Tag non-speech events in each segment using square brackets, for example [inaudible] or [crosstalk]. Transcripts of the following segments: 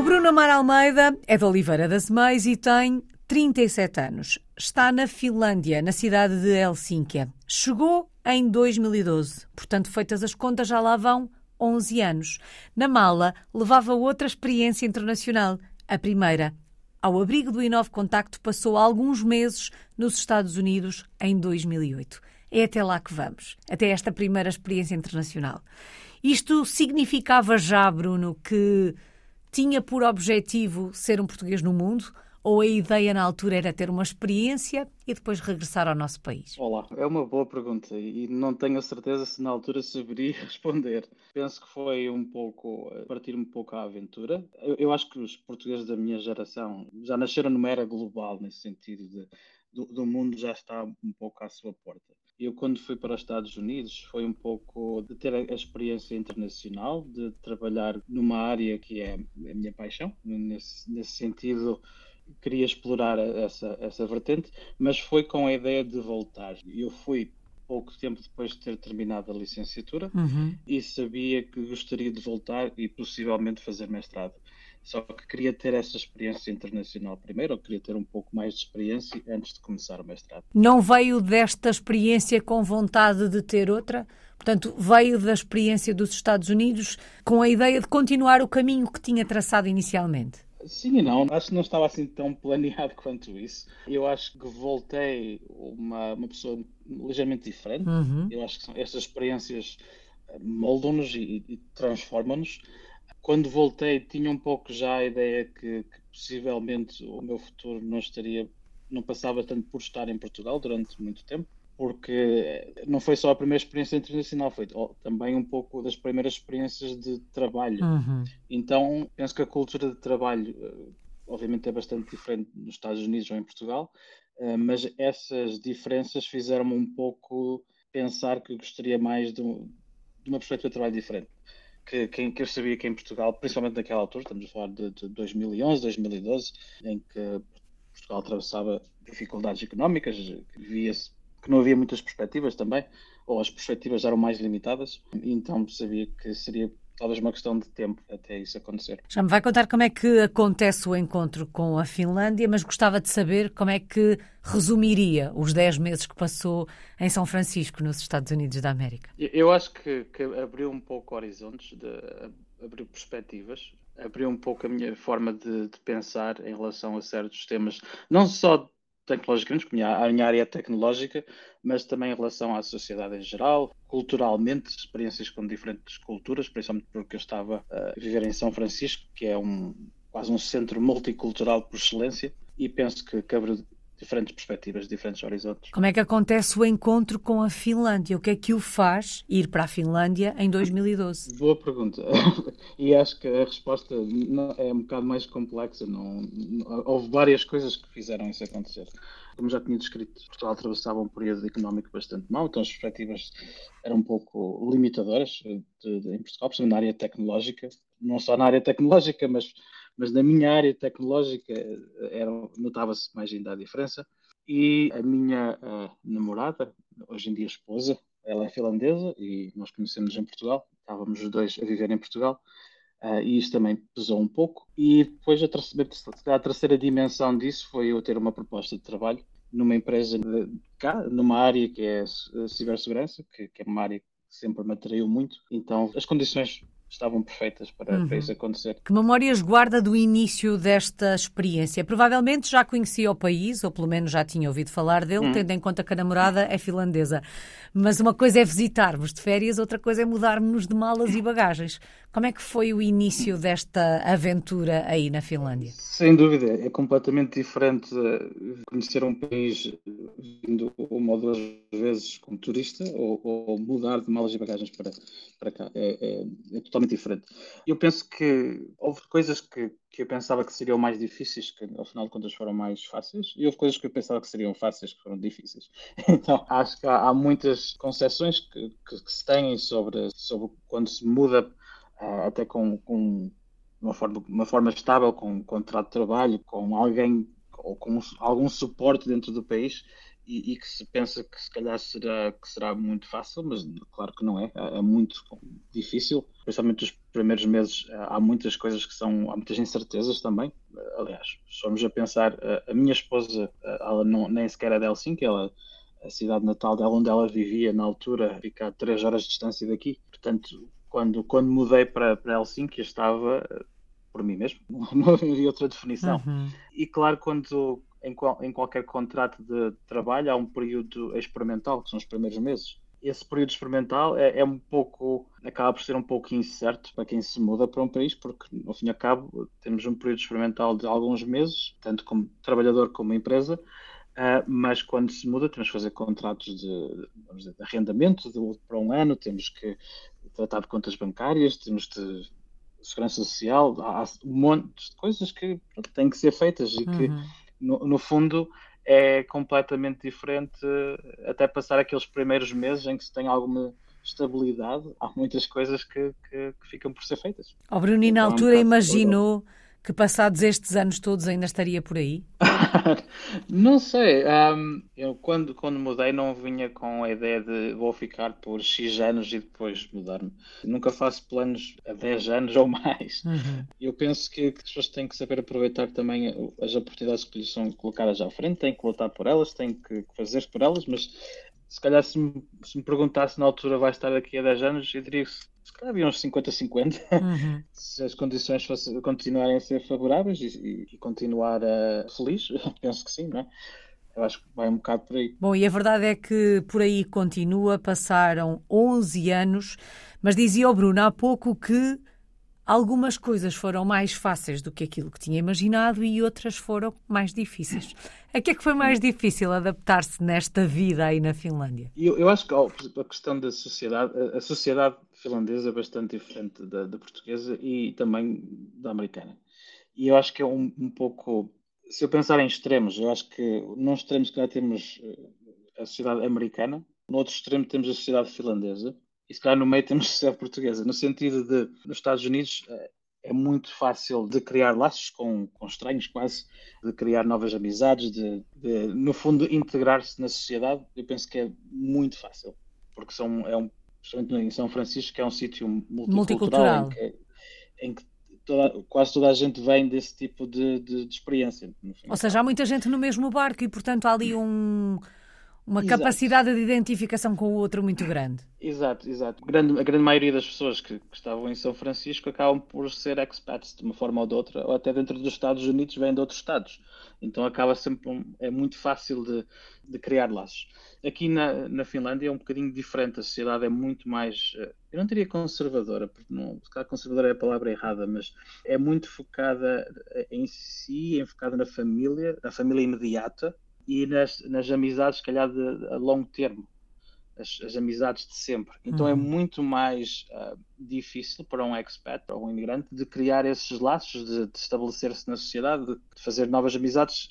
O Bruno Amar Almeida é de Oliveira das Meias e tem 37 anos. Está na Finlândia, na cidade de Helsínquia. Chegou em 2012, portanto, feitas as contas, já lá vão 11 anos. Na mala, levava outra experiência internacional. A primeira, ao abrigo do Inove Contacto, passou alguns meses nos Estados Unidos em 2008. É até lá que vamos, até esta primeira experiência internacional. Isto significava já, Bruno, que tinha por objetivo ser um português no mundo? Ou a ideia na altura era ter uma experiência e depois regressar ao nosso país? Olá, é uma boa pergunta e não tenho a certeza se na altura saberia [laughs] responder. Penso que foi um pouco partir um pouco à aventura. Eu, eu acho que os portugueses da minha geração já nasceram numa era global nesse sentido de do, do, mundo já está um pouco à sua porta. Eu, quando fui para os Estados Unidos, foi um pouco de ter a experiência internacional, de trabalhar numa área que é a minha paixão. Nesse, nesse sentido, queria explorar essa, essa vertente, mas foi com a ideia de voltar. Eu fui pouco tempo depois de ter terminado a licenciatura uhum. e sabia que gostaria de voltar e possivelmente fazer mestrado. Só que queria ter essa experiência internacional primeiro, ou queria ter um pouco mais de experiência antes de começar o mestrado. Não veio desta experiência com vontade de ter outra? Portanto, veio da experiência dos Estados Unidos com a ideia de continuar o caminho que tinha traçado inicialmente? Sim e não, acho que não estava assim tão planeado [laughs] quanto isso. Eu acho que voltei uma, uma pessoa ligeiramente diferente. Uhum. Eu acho que são, estas experiências moldam-nos e, e transformam-nos quando voltei tinha um pouco já a ideia que, que, possivelmente o meu futuro não estaria, não passava tanto por estar em Portugal durante muito tempo, porque não foi só a primeira experiência internacional, foi também um pouco das primeiras experiências de trabalho. Uhum. Então penso que a cultura de trabalho, eh, obviamente, é bastante diferente nos Estados Unidos ou em Portugal, eh, mas essas diferenças fizeram-me um pouco pensar que gostaria mais de, de uma perspectiva de trabalho diferente que, que, que, eu sabia que em Portugal, principalmente naquela altura, estamos a falar de, de 2011, 2012, em que Portugal atravessava dificuldades económicas, via-se que não havia muitas perspectivas também, ou as perspectivas eram mais limitadas, então sabia que seria talvez uma questão de tempo até isso acontecer. Já me vai contar como é que acontece o encontro com a Finlândia, mas gostava de saber como é que resumiria os 10 meses que passou em São Francisco, nos Estados Unidos da América. Eu acho que, que abriu um pouco horizontes, de, abriu perspectivas, abriu um pouco a minha forma de, de pensar em relação a certos temas, não só tecnologicamente, porque a minha área é tecnológica, mas também em relação à sociedade em geral, culturalmente, experiências com diferentes culturas, principalmente porque eu estava a viver em São Francisco, que é um quase um centro multicultural por excelência, e penso que, diferentes perspectivas, diferentes horizontes. Como é que acontece o encontro com a Finlândia? O que é que o faz ir para a Finlândia em 2012? Boa pergunta. [laughs] e acho que a resposta é um bocado mais complexa. Não, houve várias coisas que fizeram isso acontecer. Como já tinha descrito, Portugal atravessava um período económico bastante mau, então as perspectivas eram um pouco limitadoras de, de, em Portugal, principalmente na área tecnológica. Não só na área tecnológica, mas mas na minha área tecnológica eh, notava-se mais ainda a diferença. E a minha uh, namorada, hoje em dia esposa, ela é finlandesa e nós conhecemos em Portugal, estávamos os dois a viver em Portugal. Uh, e isso também pesou um pouco. E depois a terceira, a terceira dimensão disso foi eu ter uma proposta de trabalho numa empresa de, cá, numa área que é a cibersegurança, que, que é uma área que sempre me atraiu muito. Então as condições estavam perfeitas para, uhum. para, isso acontecer. Que memórias guarda do início desta experiência? Provavelmente já conhecia o país, ou pelo menos já tinha ouvido falar dele, uhum. tendo em conta que a namorada é finlandesa. Mas uma coisa é visitar-vos de férias, outra coisa é mudar-nos de malas e bagagens. Como é que foi o início desta aventura aí na Finlândia? Sem dúvida, é completamente diferente eh, conhecer um país vindo uma ou duas vezes como turista ou, ou mudar de malas e bagagens para, para cá. É, é, é totalmente diferente. Eu penso que houve coisas que, que eu pensava que seriam mais difíceis, que ao final de contas foram mais fáceis, e houve coisas que eu pensava que seriam fáceis, que foram difíceis. [laughs] Então acho que há, há muitas concessões que, que, que, se têm sobre, sobre quando se muda uh, até com, com uma, forma, uma forma estável, com um contrato de trabalho, com alguém ou com algum suporte dentro do país e, e, que se pensa que se calhar será, que será muito fácil, mas claro que não é, é, é muito difícil principalmente os primeiros meses, há muitas coisas que são, há muitas incertezas também. Aliás, se formos a pensar, a minha esposa, ela não, nem sequer é de Helsinki, ela, a cidade natal dela, onde ela vivia na altura, fica a 3 horas de distância daqui. Portanto, quando, quando mudei para, para Helsinki, estava por mim mesmo, [laughs] não havia outra definição. Uhum. E claro, quando em, qual, em qualquer contrato de trabalho há um período experimental, que são os primeiros meses. Esse período experimental é, é um pouco, acaba por ser um pouco incerto para quem se muda para um país, porque, ao fim e ao cabo, temos um período experimental de alguns meses, tanto como trabalhador como empresa, Uh, mas quando se muda temos que fazer contratos de, dizer, de arrendamento de, para um ano, temos que tratar de contas bancárias, temos de segurança social, há um monte de coisas que têm que ser feitas e que uhum. no, no fundo é completamente diferente até passar aqueles primeiros meses em que se tem alguma estabilidade, há muitas coisas que, que, que ficam por ser feitas. O oh, Bruno, então, na altura, é um imaginou que passados estes anos todos ainda estaria por aí? [laughs] não sei. Um, eu quando, quando mudei não vinha com a ideia de vou ficar por X anos e depois mudar-me. Nunca faço planos a 10 anos ou mais. Uhum. Eu penso que, que, as pessoas têm que saber aproveitar também as oportunidades que lhes são colocadas à frente, têm que lutar por elas, têm que fazer por elas, mas se calhar se me, se me perguntasse na altura vai estar daqui a 10 anos, eu diria que se calhar havia uns 50-50 uhum. [laughs] se as condições fosse, continuarem a ser favoráveis e, e, continuar uh, feliz, [laughs] penso que sim, não é? Eu acho que vai um bocado por aí. Bom, e a verdade é que por aí continua, passaram 11 anos, mas dizia o Bruno há pouco que Algumas coisas foram mais fáceis do que aquilo que tinha imaginado e outras foram mais difíceis. A que é que foi mais difícil adaptar-se nesta vida aí na Finlândia? Eu, eu acho que oh, a questão da sociedade, a sociedade finlandesa é bastante diferente da, da portuguesa e também da americana. E eu acho que é um, um pouco, se eu pensar em extremos, eu acho que num extremo se calhar temos eh, a sociedade americana, no outro extremo temos a sociedade finlandesa e se calhar no meio temos [laughs] sociedade portuguesa, no sentido de, nos Estados Unidos, é, é muito fácil de criar laços com, com estranhos, quase, de criar novas amizades, de, de no fundo, integrar-se na sociedade. Eu penso que é muito fácil, porque são, é um, especialmente em São Francisco, que é um sítio multicultural, multicultural. Em, que, em que toda, quase toda a gente vem desse tipo de, de, de experiência. Ou seja, há muita gente no mesmo barco e, portanto, há ali um uma exato. capacidade de identificação com o outro muito grande. Exato, exato. Grande, a grande maioria das pessoas que, que, estavam em São Francisco acabam por ser expats de uma forma ou de outra, ou até dentro dos Estados Unidos vêm de outros estados. Então acaba sempre, um, é muito fácil de, de criar laços. Aqui na, na Finlândia é um bocadinho diferente, a sociedade é muito mais, eh, eu não diria conservadora, porque não, se calhar conservadora é a palavra errada, mas é muito focada em si, é focada na família, na família imediata, e nas, nas amizades, se calhar, de, a longo termo. As, as, amizades de sempre. Então é uhum. é muito mais uh, difícil para um expat, para um imigrante, de criar esses laços, de, de estabelecer-se na sociedade, de, de, fazer novas amizades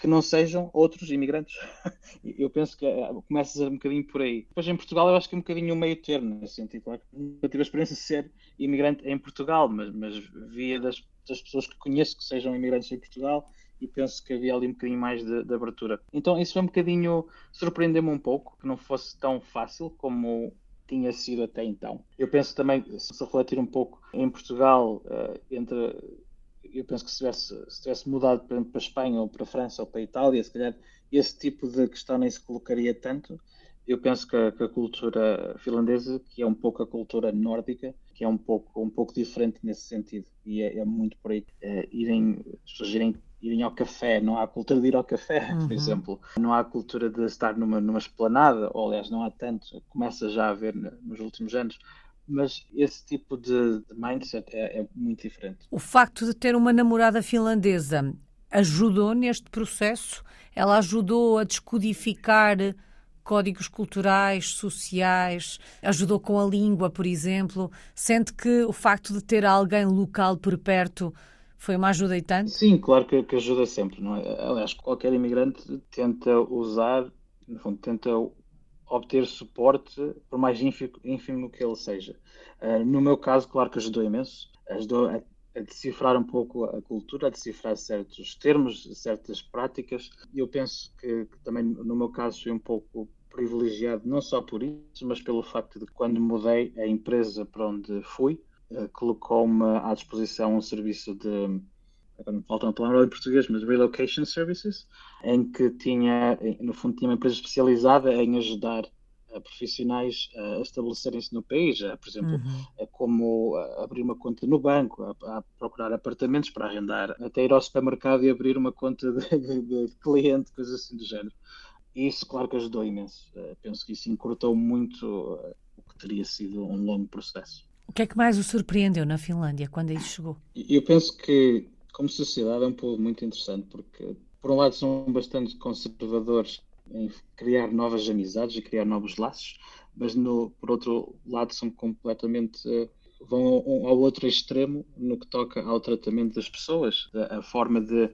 que não sejam outros imigrantes. [laughs] eu penso que uh, começa um bocadinho por aí. Depois em Portugal eu acho que é um bocadinho o meio termo, nesse sentido. Claro, nunca tive a experiência de ser imigrante em Portugal, mas, mas via das, das pessoas que conheço que sejam imigrantes em Portugal e penso que havia ali um bocadinho mais de, de abertura. Então isso foi um bocadinho, surpreendeu-me um pouco, que não fosse tão fácil como tinha sido até então. Eu penso também, se refletir um pouco, em Portugal, uh, entre, eu penso que se tivesse, se tivesse mudado para, a Espanha ou para a França ou para a Itália, se calhar esse tipo de questão nem se colocaria tanto. Eu penso que a, que a, cultura finlandesa, que é um pouco a cultura nórdica, que é um pouco, um pouco diferente nesse sentido, e é, é muito por aí, uh, irem, as irem ao café, não há cultura de ir ao café, [laughs] uhum. por exemplo. Não há cultura de estar numa, numa esplanada, ou aliás, não há tanto, começa já a haver nos últimos anos. Mas esse tipo de, de mindset é, é muito diferente. O facto de ter uma namorada finlandesa ajudou neste processo? Ela ajudou a descodificar códigos culturais, sociais, ajudou com a língua, por exemplo. Sente que o facto de ter alguém local por perto foi uma ajuda e tanto? Sim, claro que, que ajuda sempre. Não é? Aliás, qualquer imigrante tenta usar, no fundo, tenta obter suporte, por mais ínfimo, que ele seja. Uh, no meu caso, claro que ajudou imenso. Ajudou a, a, decifrar um pouco a cultura, a decifrar certos termos, certas práticas. E eu penso que, que, também, no meu caso, foi um pouco privilegiado não só por isso, mas pelo facto de quando mudei a empresa para onde fui, colocou-me à disposição um serviço de agora não falta uma palavra em português, mas Relocation Services, em que tinha, no fundo, tinha uma empresa especializada em ajudar uh, profissionais a estabelecerem-se no país, uh, por exemplo, uhum. como abrir uma conta no banco, a, a, procurar apartamentos para arrendar, até ir ao supermercado e abrir uma conta de, de, de cliente, coisas assim do género. E isso, claro que ajudou imenso. Penso que isso encurtou muito o que teria sido um longo processo. O que é que mais o surpreendeu na Finlândia quando aí chegou? Eu penso que como sociedade é um povo muito interessante porque, por um lado, são bastante conservadores em criar novas amizades e criar novos laços, mas no, por outro lado são completamente uh, vão ao, outro extremo no que toca ao tratamento das pessoas, a, a forma de,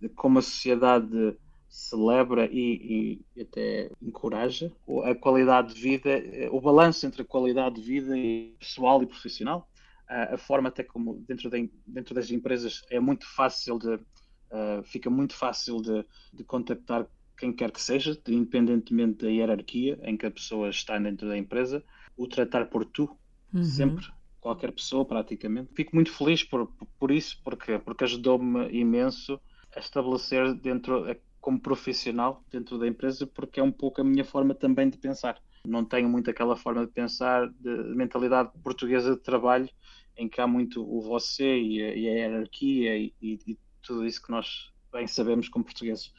de, como a sociedade celebra e, e, até encoraja a qualidade de vida, eh, o balanço entre a qualidade de vida pessoal e profissional a, forma até como dentro, de, dentro das empresas é muito fácil de uh, fica muito fácil de, de, contactar quem quer que seja, independentemente da hierarquia em que a pessoa está dentro da empresa, o tratar por tu, uhum. sempre, qualquer pessoa praticamente. Fico muito feliz por, por isso, porque, porque ajudou-me imenso a estabelecer dentro, como profissional dentro da empresa, porque é um pouco a minha forma também de pensar não tenho muito aquela forma de pensar de mentalidade portuguesa de trabalho em que há muito o você e a, e a hierarquia e, e, e, tudo isso que nós bem sabemos como portugueses.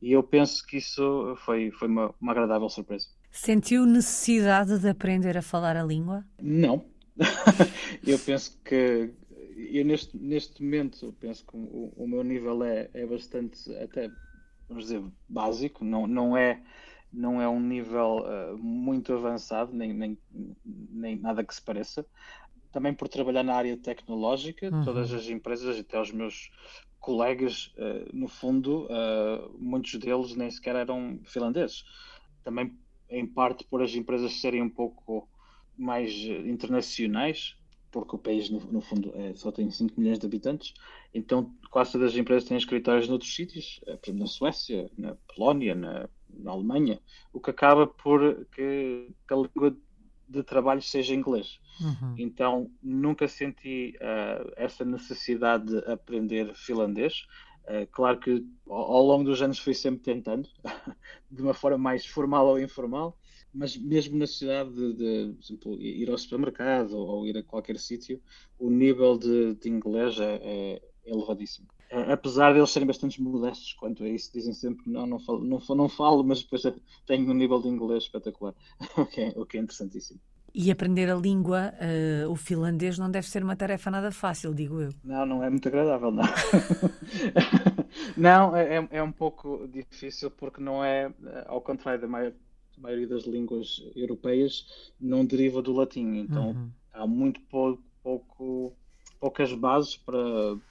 E eu penso que isso foi, foi uma, uma agradável surpresa. Sentiu necessidade de aprender a falar a língua? Não. [laughs] eu penso que eu neste, neste momento penso que o, o meu nível é, é bastante até vamos dizer básico, não, não é não é um nível uh, muito avançado, nem, nem, nem nada que se pareça. Também por trabalhar na área tecnológica, uhum. todas as empresas, até os meus colegas, uh, no fundo, uh, muitos deles nem sequer eram finlandeses. Também, em parte, por as empresas serem um pouco mais internacionais, porque o país, no, no fundo, é, só tem 5 milhões de habitantes, então quase todas as empresas têm escritórios noutros sítios, por exemplo, na Suécia, na Polónia, na na Alemanha, o que acaba por que, que a língua de trabalho seja inglês. Uhum. Então nunca senti uh, essa necessidade de aprender finlandês. Uh, claro que ao, ao, longo dos anos fui sempre tentando, [laughs] de uma forma mais formal ou informal, mas mesmo na sociedade de, de por exemplo, ir ao supermercado ou, ou ir a qualquer sítio, o nível de, de inglês é, é elevadíssimo apesar de eles serem bastante modestos quanto a isso, dizem sempre não, não falo, não, não falo mas depois tenho um nível de inglês espetacular, [laughs] o que é, o que é interessantíssimo. E aprender a língua, uh, o finlandês, não deve ser uma tarefa nada fácil, digo eu. Não, não é muito agradável, não. [laughs] não, é, é, é um pouco difícil porque não é, ao contrário da maior, maioria das línguas europeias, não deriva do latim. Então uhum. há muito pouco, pouco poucas bases para,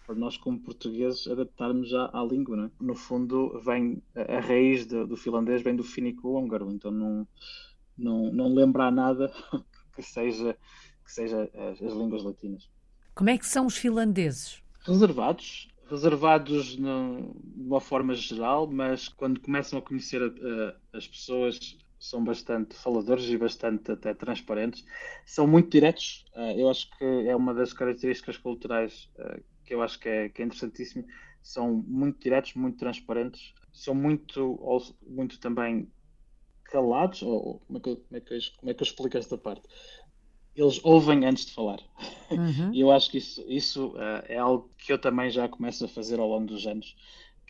para nós, como portugueses, adaptarmos à, à língua. Não é? No fundo, vem a, a raiz de, do finlandês vem do fínico-húngaro, então não, não, não lembra nada [laughs] que seja, que seja as, as, línguas latinas. Como é que são os finlandeses? Reservados. Reservados no, de uma forma geral, mas quando começam a conhecer a, a, as pessoas são bastante faladores e bastante até transparentes. São muito diretos. Uh, eu acho que é uma das características culturais uh, que eu acho que é, que é interessantíssimo. São muito diretos, muito transparentes. São muito, muito também calados. Ou, como, é que, como, é que eu, como é que eu explico esta parte? Eles ouvem antes de falar. Uhum. [laughs] e eu acho que isso, isso uh, é algo que eu também já começo a fazer ao longo dos anos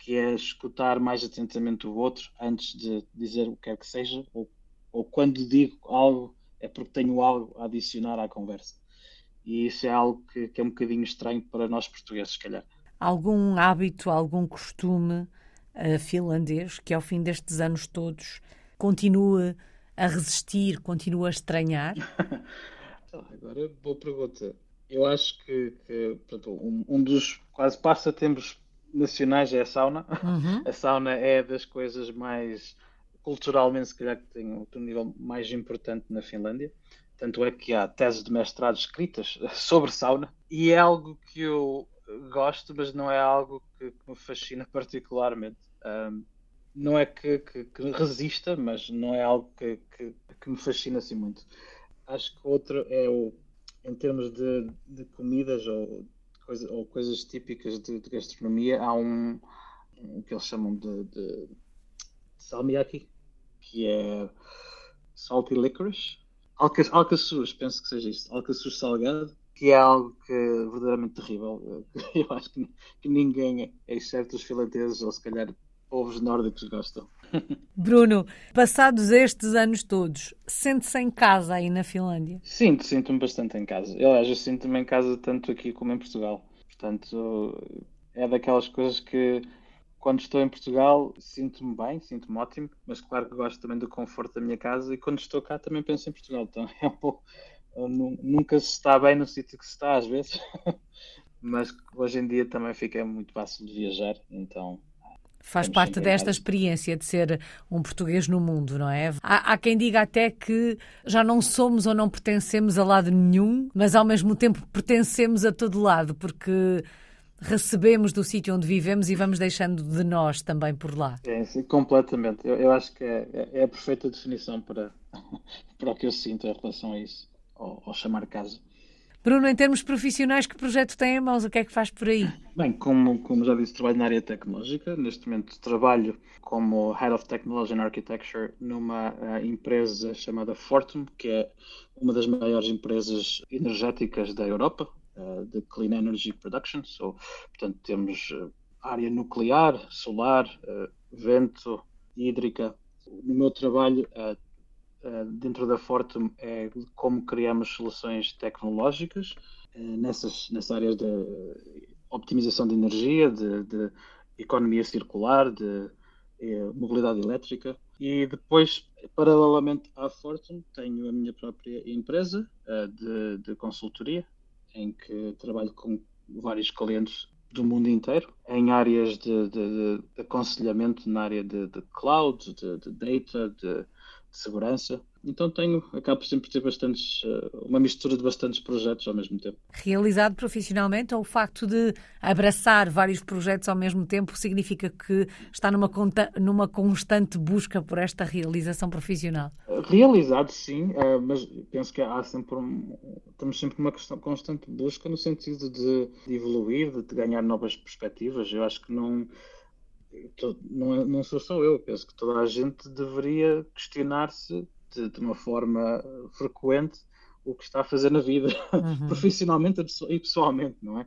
que é escutar mais atentamente o outro antes de dizer o que quer que seja, ou, ou quando digo algo é porque tenho algo a adicionar à conversa. E isso é algo que, que é um bocadinho estranho para nós portugueses, se calhar. Algum hábito, algum costume uh, finlandês que ao fim destes anos todos continua a resistir, continua a estranhar? [laughs] Agora, boa pergunta. Eu acho que, que um, um, dos quase passatempos nacionais é a sauna. Uhum. [laughs] A sauna é das coisas mais culturalmente, se calhar, que tem um nível mais importante na Finlândia. Tanto é que há teses de mestrado escritas [laughs] sobre sauna. E é algo que eu gosto, mas não é algo que, me fascina [laughs] particularmente. Um, não é que, que, que, resista, mas não é algo que, que, que, me fascina assim muito. Acho que outro é o, em termos de, de comidas ou, coisa, ou coisas típicas de, de, gastronomia, há um, um que eles chamam de, de salmiakki, que é salty licorice. Alca, alcaçuz, penso que seja isto, alcaçuz salgado, que é algo que é verdadeiramente terrível. [laughs] Eu acho que, que ninguém, exceto os finlandeses ou se calhar povos nórdicos gostam. [laughs] Bruno, passados estes anos todos, sente-se em casa aí na Finlândia? Sinto, sinto-me bastante em casa. Aliás, eu sinto-me em casa tanto aqui como em Portugal. Portanto, é daquelas coisas que quando estou em Portugal sinto-me bem, sinto-me ótimo, mas claro que gosto também do conforto da minha casa e quando estou cá também penso em Portugal. Então [laughs] é um pouco. Nunca se está bem no sítio que se está, às vezes, [laughs] mas hoje em dia também fica muito fácil de viajar, então Faz parte desta experiência de ser um português no mundo, não é? Há, há, quem diga até que já não somos ou não pertencemos a lado nenhum, mas ao mesmo tempo pertencemos a todo lado, porque recebemos do sítio onde vivemos e vamos deixando de nós também por lá. É, sim, completamente. Eu, eu acho que é, é, é, a perfeita definição para, [laughs] para o que eu sinto em relação a isso, ao, ao chamar casa. Bruno, em termos profissionais, que projeto tem em mãos? O que é que faz por aí? Bem, como, como já disse, trabalho na área tecnológica. Neste momento trabalho como Head of Technology and Architecture numa uh, empresa chamada Fortum, que é uma das maiores empresas energéticas da Europa, uh, de Clean Energy Production. So, portanto, temos uh, área nuclear, solar, vento, hídrica. No meu trabalho, eh, dentro da Fortum é como criamos soluções tecnológicas eh, nessas, nessas áreas de optimização de energia, de, de economia circular, de, de eh, mobilidade elétrica. E depois, paralelamente à Fortum, tenho a minha própria empresa de, de consultoria, em que trabalho com vários clientes do mundo inteiro, em áreas de, de, de aconselhamento na área de, de cloud, de, data, de de segurança. Então tenho, acabo sempre por ter bastantes, eh, uma mistura de bastantes projetos ao mesmo tempo. Realizado profissionalmente ou o facto de abraçar vários projetos ao mesmo tempo significa que está numa, conta, numa constante busca por esta realização profissional? Realizado sim, eh, mas penso que há sempre um, temos sempre uma constante busca no sentido de, de evoluir, de, de ganhar novas perspectivas. Eu acho que não não, é, não sou só eu, penso que toda a gente deveria questionar-se de, de, uma forma frequente o que está a fazer na vida, uhum. [laughs] profissionalmente e pessoalmente, não é?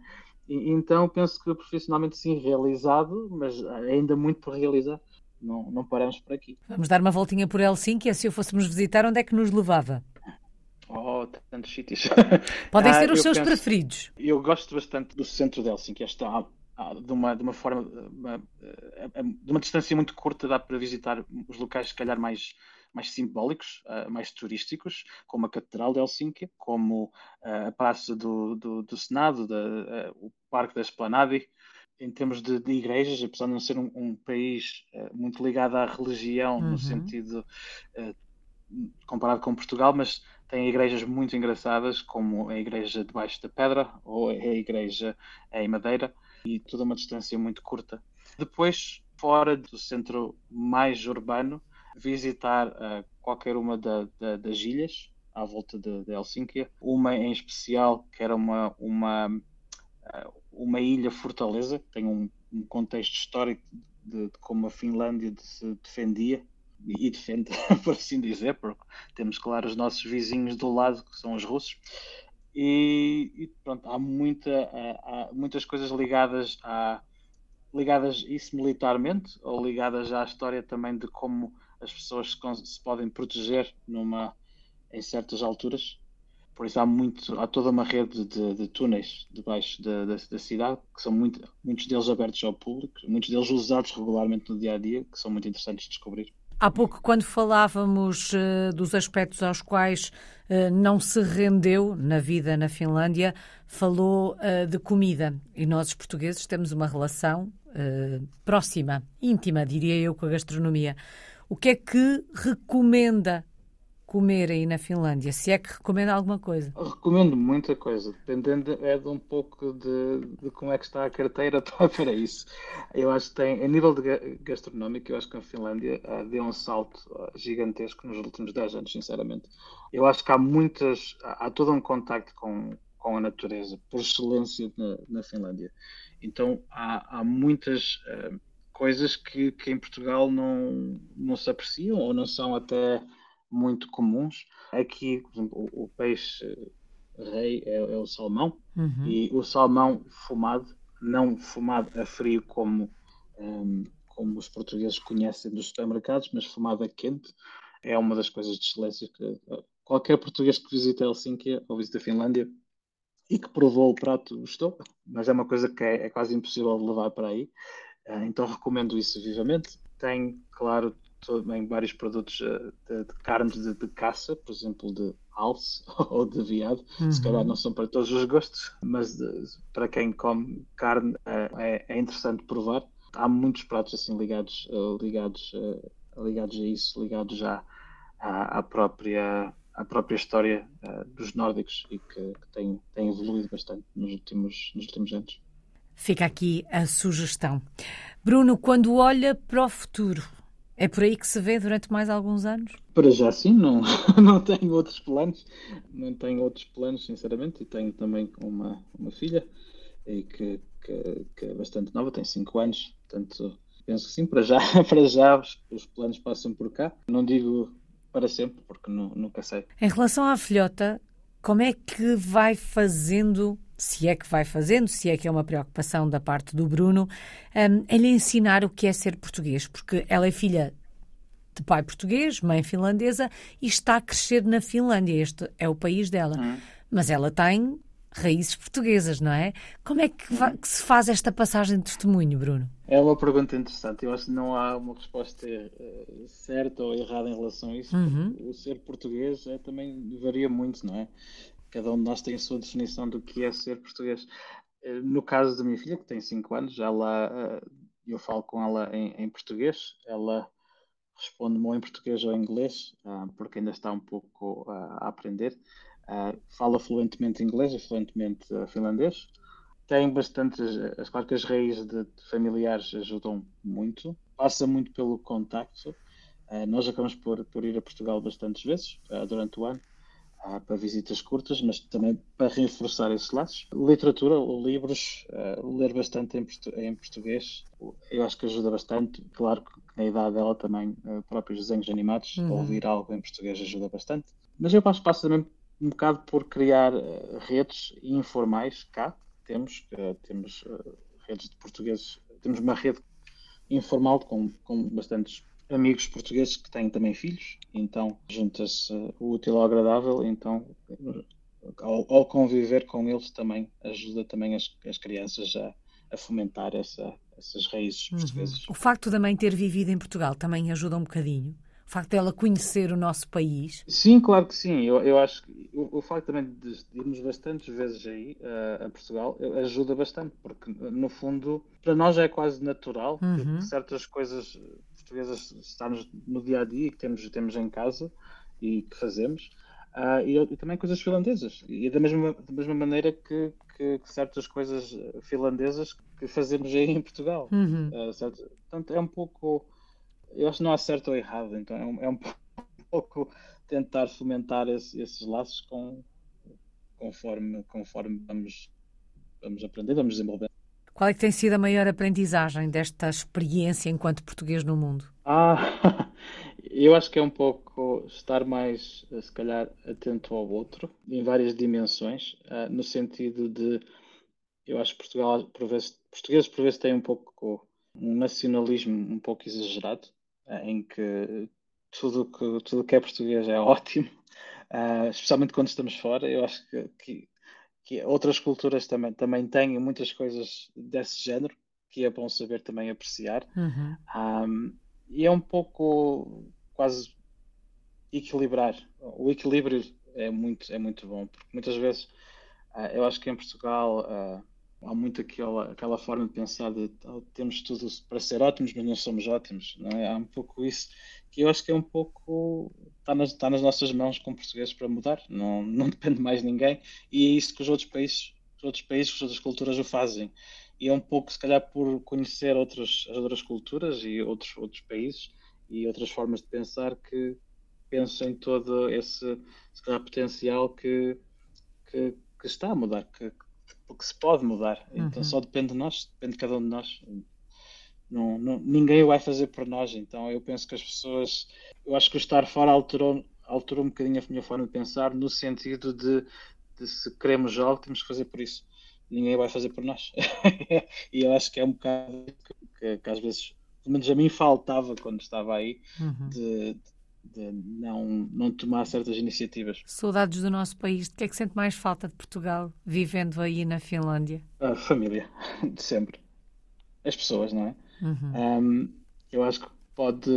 E, então penso que profissionalmente sim realizado, mas ainda muito por realizar. Não, não paramos por aqui. Vamos dar uma voltinha por Helsinki, se o fôssemos visitar, onde é que nos levava? Oh, tantos sítios. Podem [laughs] ser os seus penso, preferidos. Eu gosto bastante do centro de Helsinki, esta ah, de uma, de uma forma, eh, eh, de uma distância muito curta, dá para visitar os locais, se calhar, mais, mais simbólicos, uh, mais turísticos, como a Catedral de Helsinki, como a Praça do, do, do Senado, da, o Parque da Esplanade. Em termos de, de, igrejas, apesar de não ser um, um país muito ligado à religião, uhum. no sentido comparado com Portugal, mas tem igrejas muito engraçadas, como a Igreja debaixo da Pedra ou a Igreja em Madeira e toda uma distância muito curta. Depois, fora do centro mais urbano, visitar uh, qualquer uma da, da, das ilhas à volta de, de Helsínquia, uma em especial que era uma, uma, uh, uma ilha fortaleza, tem um, um contexto histórico de, de, como a Finlândia se defendia e defende, [laughs] por assim dizer, porque temos, claro, os nossos vizinhos do lado, que são os russos, e, e pronto, há, muita, há, há, muitas coisas ligadas a ligadas isso militarmente ou ligadas à história também de como as pessoas se, se podem proteger numa em certas alturas. Por isso há muito há toda uma rede de, de túneis debaixo da, da, da, cidade que são muito, muitos deles abertos ao público muitos deles usados regularmente no dia a dia que são muito interessantes de descobrir Há pouco, quando falávamos uh, dos aspectos aos quais uh, não se rendeu na vida na Finlândia, falou uh, de comida. E nós, os portugueses, temos uma relação próxima, íntima, diria eu, com a gastronomia. O que é que recomenda comer aí na Finlândia? Se é que recomenda alguma coisa? recomendo muita coisa, dependendo é de um pouco de, de, como é que está a carteira [laughs] para isso. Eu acho que tem, a nível de gastronómico, eu acho que a Finlândia uh, deu um salto uh, gigantesco nos últimos 10 anos, sinceramente. Eu acho que há muitas, há, todo um contacto com, com a natureza, por excelência na, na Finlândia. Então há, há muitas uh, coisas que, que em Portugal não, não se apreciam ou não são até muito comuns. Aqui, por exemplo, o, o peixe rei é, é o salmão uhum. e o salmão fumado, não fumado a frio como, um, como os portugueses conhecem dos supermercados, mas fumado a quente, é uma das coisas de excelência que uh, qualquer português que visita Helsínquia ou visita a Finlândia e que provou o prato gostou, mas é uma coisa que é, é quase impossível de levar para aí. Uh, então recomendo isso vivamente. Tem, claro, também vários produtos uh, de, de carnes de, de, caça, por exemplo, de alce [laughs] ou de veado. Uhum. Se calhar não são para todos os gostos, mas de, para quem come carne uh, é, é, interessante provar. Há muitos pratos assim ligados, ligados, ligados a isso, ligados já à, à própria à própria história uh, dos nórdicos e que, que tem, tem, evoluído bastante nos últimos, nos últimos anos. Fica aqui a sugestão. Bruno, quando olha para o futuro, é por aí que se vê durante mais alguns anos? Para já sim, não, [laughs] não tenho outros planos, não tenho outros planos, sinceramente, e tenho também uma, uma filha e que, que, que é bastante nova, tem 5 anos, portanto penso que sim, para já, [laughs] para já os, os planos passam por cá. Não digo para sempre, porque não, nunca sei. Em relação à filhota, como é que vai fazendo, se é que vai fazendo, se é que é uma preocupação da parte do Bruno, um, a lhe ensinar o que é ser português? Porque ela é filha de pai português, mãe finlandesa e está a crescer na Finlândia. Este é o país dela. Hum. Mas ela tem raízes portuguesas, não é? Como é que, que, se faz esta passagem de testemunho, Bruno? É uma pergunta interessante. Eu acho que não há uma resposta uh, certa ou errada em relação a isso. Uhum. O ser português é, também varia muito, não é? Cada um de nós tem a sua definição do que é ser português. Uh, no caso da minha filha, que tem 5 anos, ela, uh, eu falo com ela em, em português, ela responde-me ou em português ou em inglês, porque ainda está um pouco a aprender. Uh, fala fluentemente inglês e fluentemente finlandês. Tem bastantes, as claro que as raízes de, familiares ajudam muito. Passa muito pelo contacto. Nós acabamos por, por ir a Portugal bastantes vezes durante o ano para visitas curtas, mas também para reforçar esses laços. Literatura, livros, ler bastante em, em, português, eu acho que ajuda bastante. Claro que na idade dela também, próprios desenhos animados, uhum. ouvir algo em português ajuda bastante. Mas eu passo, passo também um bocado por criar uh, redes informais cá. Temos, uh, temos uh, redes de portugueses, temos uma rede informal com, com bastantes amigos portugueses que têm também filhos, então junta-se o útil ao agradável, então ao, ao, conviver com eles também ajuda também as, as crianças a, a fomentar essa, essas raízes uhum. portuguesas. O facto de também ter vivido em Portugal também ajuda um bocadinho? o facto dela conhecer o nosso país? Sim, claro que sim. Eu, eu acho que o, o facto também de irmos bastantes vezes aí uh, a Portugal ajuda bastante, porque no fundo para nós é quase natural uhum. que certas coisas portuguesas estamos no dia a dia que temos, temos em casa e que fazemos. Uh, e, e, também coisas finlandesas. E da mesma, da mesma maneira que, que, que, certas coisas finlandesas que fazemos aí em Portugal. Uhum. Uh, certo? Portanto, é um pouco eu acho que não há certo ou errado, então é um, é um [laughs] pouco tentar fomentar esse, esses laços com, conforme, conforme vamos, vamos aprender, vamos desenvolver. Qual é que tem sido a maior aprendizagem desta experiência enquanto português no mundo? Ah, [laughs] eu acho que é um pouco estar mais, se calhar, atento ao outro, em várias dimensões, uh, no sentido de, eu acho que Portugal, por vezes, portugueses por vezes têm um pouco um nacionalismo um pouco exagerado, em que tudo que, tudo que é português é [laughs] ótimo, uh, especialmente quando estamos fora. Eu acho que, que, que, outras culturas também, também têm muitas coisas desse género que é bom saber também apreciar. Uhum. Um, e é um pouco quase equilibrar. O equilíbrio é muito, é muito bom, porque muitas vezes uh, eu acho que em Portugal uh, há muito aquela, aquela forma de pensar de oh, temos tudo para ser ótimos, mas não somos ótimos. Não é? Há um pouco isso que eu acho que é um pouco. Está nas, está nas nossas mãos como portugueses para mudar, não, [laughs] não depende mais de ninguém. E é isso que os outros países, os outros países, as outras culturas o fazem. E é um pouco, se calhar, por conhecer outras, as outras culturas e outros, outros países e outras formas de pensar que penso em todo esse se calhar, potencial que, que, que está a mudar, que, que se pode mudar. Então, uhum. Então só depende de nós, depende de cada um de nós. Não, não, ninguém o vai fazer por nós. Então eu penso que as pessoas. Eu acho que o estar fora alterou, alterou um bocadinho a minha forma de pensar, no sentido de, de se queremos algo, temos que fazer por isso. Ninguém vai fazer por nós. [laughs] e eu acho que é um bocado que, que, às vezes, pelo menos a mim faltava quando estava aí, uhum. de, de não, não tomar certas iniciativas. Saudades do nosso país. De que é que sente mais falta de Portugal, vivendo aí na Finlândia? A família, de sempre. As pessoas, não é? Uhum. Um, eu acho que pode.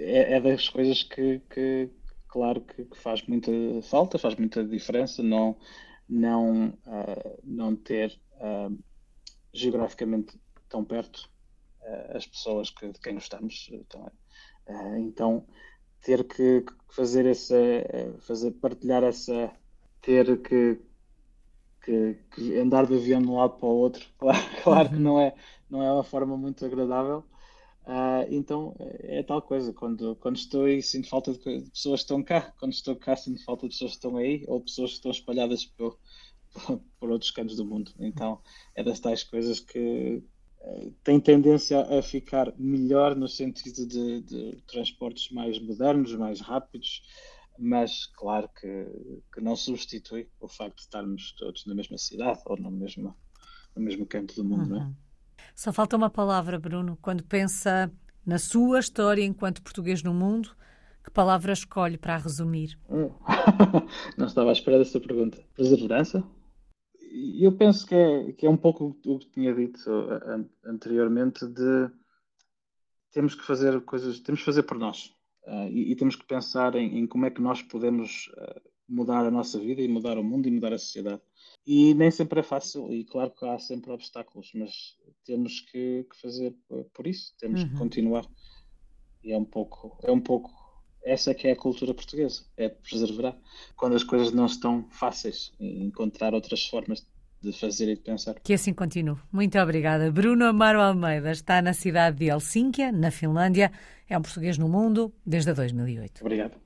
É, é das coisas que, que claro, que, que, faz muita falta, faz muita diferença não, não, uh, não ter uh, geograficamente tão perto uh, as pessoas que, de quem gostamos. Então, então ter que fazer essa, fazer, partilhar essa, ter que, que, que, andar de avião de um lado para o outro, [laughs] claro, claro que uhum. não é, não é uma forma muito agradável. Uh, então é tal coisa, quando, quando estou aí sinto falta de, de, pessoas que estão cá, quando estou cá sinto falta de pessoas que estão aí ou pessoas que estão espalhadas por, por, [laughs] por outros cantos do mundo. Então é das tais coisas que, tem tendência a ficar melhor no sentido de, de, transportes mais modernos, mais rápidos, mas claro que, que, não substitui o facto de estarmos todos na mesma cidade ou no mesmo, no mesmo canto do mundo, uhum. não é? Uhum. Só falta uma palavra, Bruno, quando pensa na sua história enquanto português no mundo, que palavra escolhe para a resumir? Hum. [laughs] não estava à espera dessa pergunta. Perseverança? Eu penso que é, que é um pouco o que tinha dito anteriormente de temos que fazer coisas, temos que fazer por nós uh, e, e, temos que pensar em, em, como é que nós podemos uh, mudar a nossa vida e mudar o mundo e mudar a sociedade. E nem sempre é fácil, e claro que há sempre obstáculos, mas temos que, que fazer por isso, temos uhum. que continuar. E é um pouco, é um pouco essa é que é a cultura portuguesa, é preservar. Quando as coisas não estão fáceis, encontrar outras formas de fazer e de pensar. Que assim continue. Muito obrigada. Bruno Amaro Almeida está na cidade de Helsínquia, na Finlândia. É um português no mundo desde 2008. Obrigado.